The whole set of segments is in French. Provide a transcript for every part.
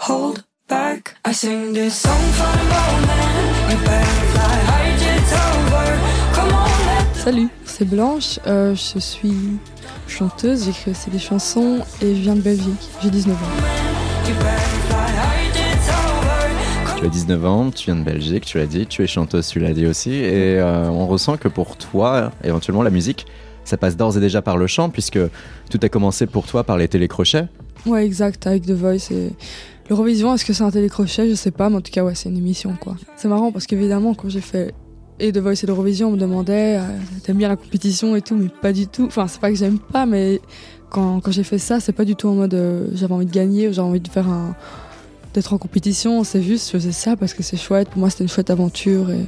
hold back. I sing this song for the moment. You better fly high, it's over. Come on, let Salut, c'est Blanche, euh, je suis chanteuse, j'écris aussi des chansons et je viens de Belgique, j'ai 19 ans. Tu as 19 ans, tu viens de Belgique, tu l'as dit, tu es chanteuse, tu l'as dit aussi, et euh, on ressent que pour toi, éventuellement, la musique, ça passe d'ores et déjà par le chant, puisque tout a commencé pour toi par les télécrochets. Ouais, exact, avec The Voice et l'Eurovision, est-ce que c'est un télécrochet? Je sais pas, mais en tout cas, ouais, c'est une émission quoi. C'est marrant parce qu'évidemment, quand j'ai fait et The Voice et l'Eurovision, on me demandait euh, t'aimes bien la compétition et tout, mais pas du tout. Enfin, c'est pas que j'aime pas, mais quand, quand j'ai fait ça, c'est pas du tout en mode euh, j'avais envie de gagner ou j'avais envie de faire un. d'être en compétition, c'est juste, je faisais ça parce que c'est chouette. Pour moi, c'était une chouette aventure et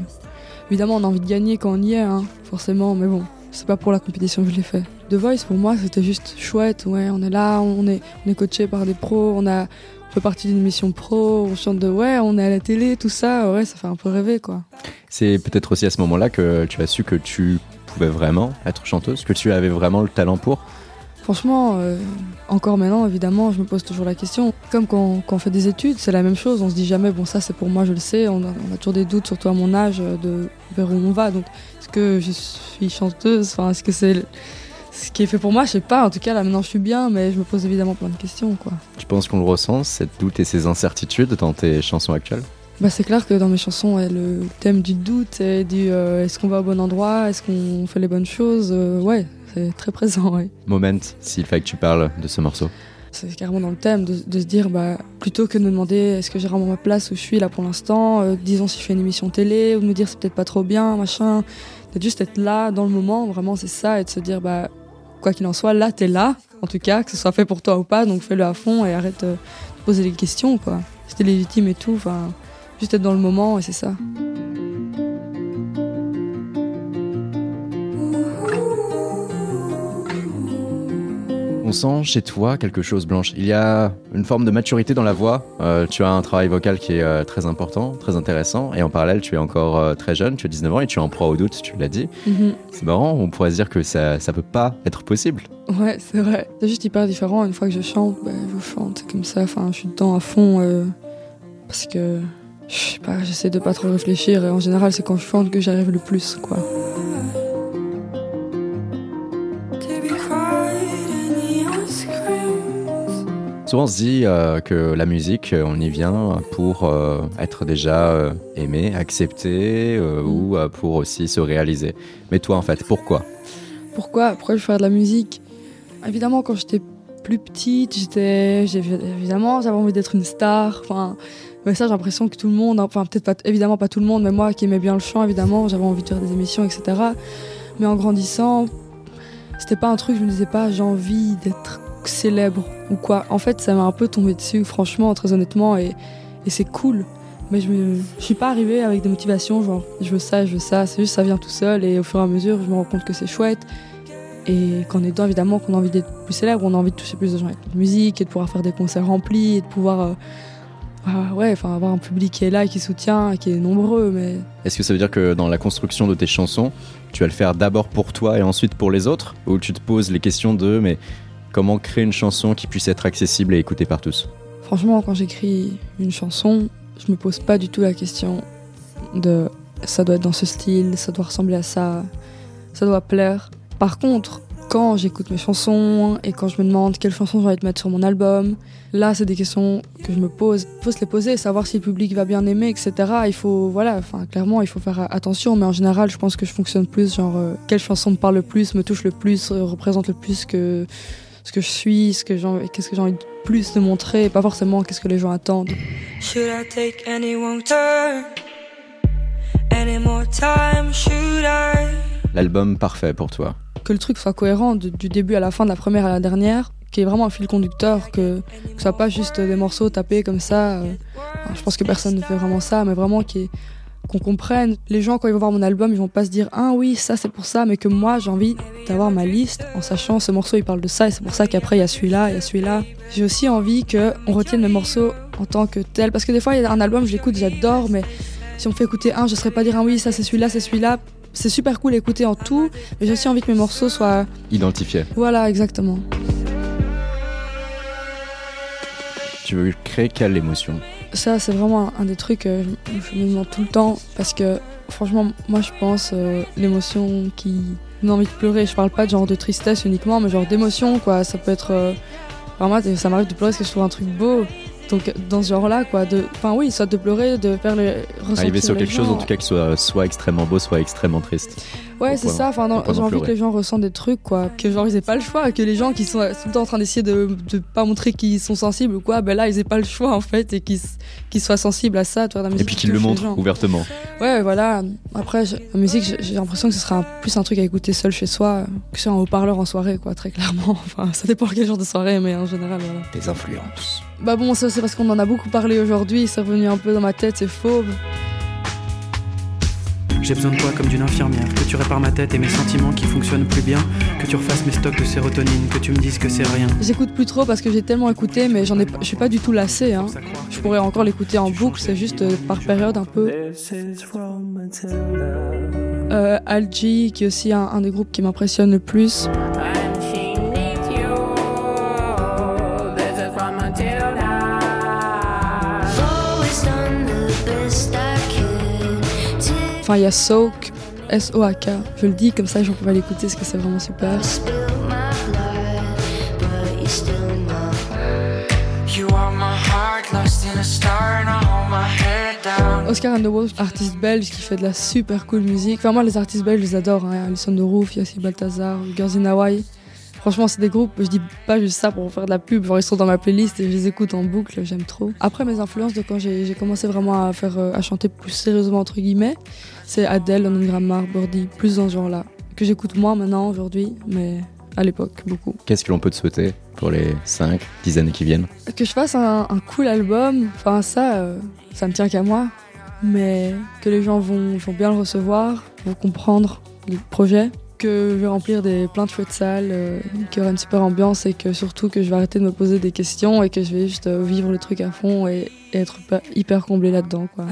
évidemment, on a envie de gagner quand on y est, hein, forcément, mais bon. C'est pas pour la compétition que je l'ai fait. The Voice, pour moi, c'était juste chouette. Ouais, on est là, on est, on est coaché par des pros, on a fait partie d'une émission pro, on chante de ouais, on est à la télé, tout ça. Ouais, ça fait un peu rêver, quoi. C'est peut-être aussi à ce moment-là que tu as su que tu pouvais vraiment être chanteuse, que tu avais vraiment le talent pour. Franchement, euh, encore maintenant, évidemment, je me pose toujours la question. Comme quand, quand on fait des études, c'est la même chose. On se dit jamais, bon, ça c'est pour moi, je le sais. On a, on a toujours des doutes, surtout à mon âge, de vers où on va. Donc, est-ce que je suis chanteuse? Enfin, est-ce que c'est ce qui est fait pour moi? Je sais pas. En tout cas, là maintenant, je suis bien, mais je me pose évidemment plein de questions, quoi. Tu penses qu'on le ressent, cette doute et ces incertitudes dans tes chansons actuelles? Bah, c'est clair que dans mes chansons, ouais, le thème du doute et du euh, est-ce qu'on va au bon endroit, est-ce qu'on fait les bonnes choses, euh, ouais, c'est très présent, ouais. Moment, s'il fallait que tu parles de ce morceau. C'est carrément dans le thème de, de se dire, bah, plutôt que de me demander est-ce que j'ai vraiment ma place où je suis là pour l'instant, euh, disons si je fais une émission télé, ou de me dire c'est peut-être pas trop bien, machin, de juste être là dans le moment, vraiment c'est ça, et de se dire, bah, quoi qu'il en soit, là t'es là, en tout cas, que ce soit fait pour toi ou pas, donc fais-le à fond et arrête euh, de poser des questions, quoi. C'était légitime et tout, enfin, juste être dans le moment, et c'est ça. On sent chez toi quelque chose, Blanche. Il y a une forme de maturité dans la voix. Euh, tu as un travail vocal qui est euh, très important, très intéressant. Et en parallèle, tu es encore euh, très jeune, tu as 19 ans et tu es en proie au doute, tu l'as dit. Mhm. C'est marrant, on pourrait se dire que ça, ça peut pas être possible. Ouais, c'est vrai. C'est juste hyper différent. Une fois que je chante, bah, je chante comme ça. Enfin, je suis dedans à fond parce que je sais pas, j'essaie de pas trop réfléchir. Et en général, c'est quand je chante que j'arrive le plus, quoi. Souvent, on se dit euh, que la musique, euh, on y vient pour euh, être déjà euh, aimé, accepté euh, ou pour aussi se réaliser. Mais toi, en fait, pourquoi? Pourquoi? Pourquoi je faire de la musique? Évidemment, quand j'étais plus petite, j'étais, évidemment, j'avais envie d'être une star. Enfin, mais ça, j'ai l'impression que tout le monde, enfin peut-être pas, évidemment pas tout le monde, mais moi qui aimais bien le chant, évidemment, j'avais envie de faire des émissions, etc. Mais en grandissant, c'était pas un truc, je me disais pas, j'ai envie d'être célèbre ou quoi. En fait, ça m'a un peu tombé dessus, franchement, très honnêtement, et, c'est cool. Mais je, me, je suis pas arrivée avec des motivations, genre je veux ça, je veux ça. C'est juste ça vient tout seul, et au fur et à mesure, je me rends compte que c'est chouette. Et qu'en aidant, évidemment, qu'on a envie d'être plus célèbre, on a envie de toucher plus de gens avec la musique, et de pouvoir faire des concerts remplis, et de pouvoir. euh, ah ouais, enfin, avoir un public qui est là, qui soutient, qui est nombreux, mais Est-ce que ça veut dire que dans la construction de tes chansons, tu vas le faire d'abord pour toi et ensuite pour les autres? Ou tu te poses les questions de mais comment créer une chanson qui puisse être accessible et écoutée par tous Franchement, quand j'écris une chanson, je me pose pas du tout la question de ça doit être dans ce style, ça doit ressembler à ça, ça doit plaire. Par contre, quand j'écoute mes chansons et quand je me demande quelle chanson j'ai envie de mettre sur mon album, là, c'est des questions que je me pose. Il faut se les poser, savoir si le public va bien aimer, etc. Il faut, voilà, enfin, clairement, il faut faire attention, mais en général, je pense que je fonctionne plus, genre, euh, quelle chanson me parle le plus, me touche le plus, euh, représente le plus que ce que je suis, ce que j'ai envie- qu'est-ce que j'ai envie de plus de montrer, et pas forcément qu'est-ce que les gens attendent. Should I take any wrong turn? Any more time? Should I? L'album parfait pour toi. Que le truc soit cohérent de- du début à la fin, de la première à la dernière, qu'il y ait vraiment un fil conducteur, que, que ce soit pas juste des morceaux tapés comme ça. euh. Je pense que personne ne fait vraiment ça, mais vraiment qu'il y ait- qu'on comprenne. Les gens, quand ils vont voir mon album, ils vont pas se dire Ah oui, ça c'est pour ça, mais que moi j'ai envie d'avoir ma liste en sachant ce morceau il parle de ça, et c'est pour ça qu'après il y a celui-là, il y a celui-là. J'ai aussi envie qu'on retienne mes morceaux en tant que tel, parce que des fois il y a un album, je l'écoute, j'adore, mais si on me fait écouter un, je ne saurais pas dire ah oui, ça c'est celui-là, c'est celui-là. C'est super cool à écouter en tout, mais j'ai aussi envie que mes morceaux soient. Identifié. Voilà, exactement. Tu veux créer quelle émotion? Ça, c'est vraiment un des trucs que je me demande tout le temps parce que franchement, moi je pense euh, l'émotion qui donne envie de pleurer. Je parle pas de genre de tristesse uniquement, mais genre d'émotion quoi. Ça peut être. Euh, vraiment, ça m'arrive de pleurer parce que je trouve un truc beau. Donc dans ce genre-là, quoi, de, enfin oui, soit de pleurer, de faire le ressentir Arriver sur quelque chose en tout cas qui soit soit extrêmement beau, soit extrêmement triste. Ouais, c'est ça. Enfin, j'ai envie que les gens ressentent des trucs, quoi. Que genre ils aient pas le choix, que les gens qui sont tout le temps en train d'essayer de, de pas montrer qu'ils sont sensibles ou quoi, ben là ils aient pas le choix en fait et qu'ils qu'ils soient sensibles à ça, tu vois, la Et musique puis qui qu'il le touche les montre gens. ouvertement. Ouais, voilà. Après, je- la musique, j'ai l'impression que ce sera un- plus un truc à écouter seul chez soi, que sur un haut-parleur en soirée, quoi, très clairement. Enfin, ça dépend quel genre de soirée, mais en général, voilà. Des influences. Bah bon, ça c'est parce qu'on en a beaucoup parlé aujourd'hui, c'est revenu un peu dans ma tête, c'est fauve. J'ai besoin de toi comme d'une infirmière, que tu répares ma tête et mes sentiments qui fonctionnent plus bien, que tu refasses mes stocks de sérotonine, que tu me dises que c'est rien. J'écoute plus trop parce que j'ai tellement écouté, mais j'en ai, je suis pas du tout lassée. Hein. Je pourrais encore l'écouter en boucle, c'est juste euh, par période un peu. Euh, Algie, qui est aussi un des groupes qui m'impressionne le plus. Enfin, il y a Soak, S-O-A-K. Je le dis comme ça, les gens peuvent l'écouter parce que c'est vraiment super. Oscar and the Wolf, artiste belge qui fait de la super cool musique. Enfin, moi, les artistes belges, je les adore. Hein. Alison de Roof, il y a aussi Balthazar, Girls in Hawaii. Franchement, c'est des groupes, je dis pas juste ça pour faire de la pub, genre ils sont dans ma playlist et je les écoute en boucle, j'aime trop. Après, mes influences de quand j'ai commencé vraiment à faire, euh, à chanter plus sérieusement, entre guillemets, c'est Adele, London Grammar, Birdie, plus dans ce genre-là. Que j'écoute moins maintenant, aujourd'hui, mais à l'époque, beaucoup. Qu'est-ce que l'on peut te souhaiter pour les 5, 10 années qui viennent? Que je fasse un, un cool album, enfin ça, euh, ça me tient qu'à moi, mais que les gens vont, vont bien le recevoir, vont comprendre le projet, que je vais remplir des, plein de chouettes salles, euh, qu'il y aura une super ambiance et que surtout que je vais arrêter de me poser des questions et que je vais juste euh, vivre le truc à fond et, et être hyper, hyper comblé là-dedans. quoi.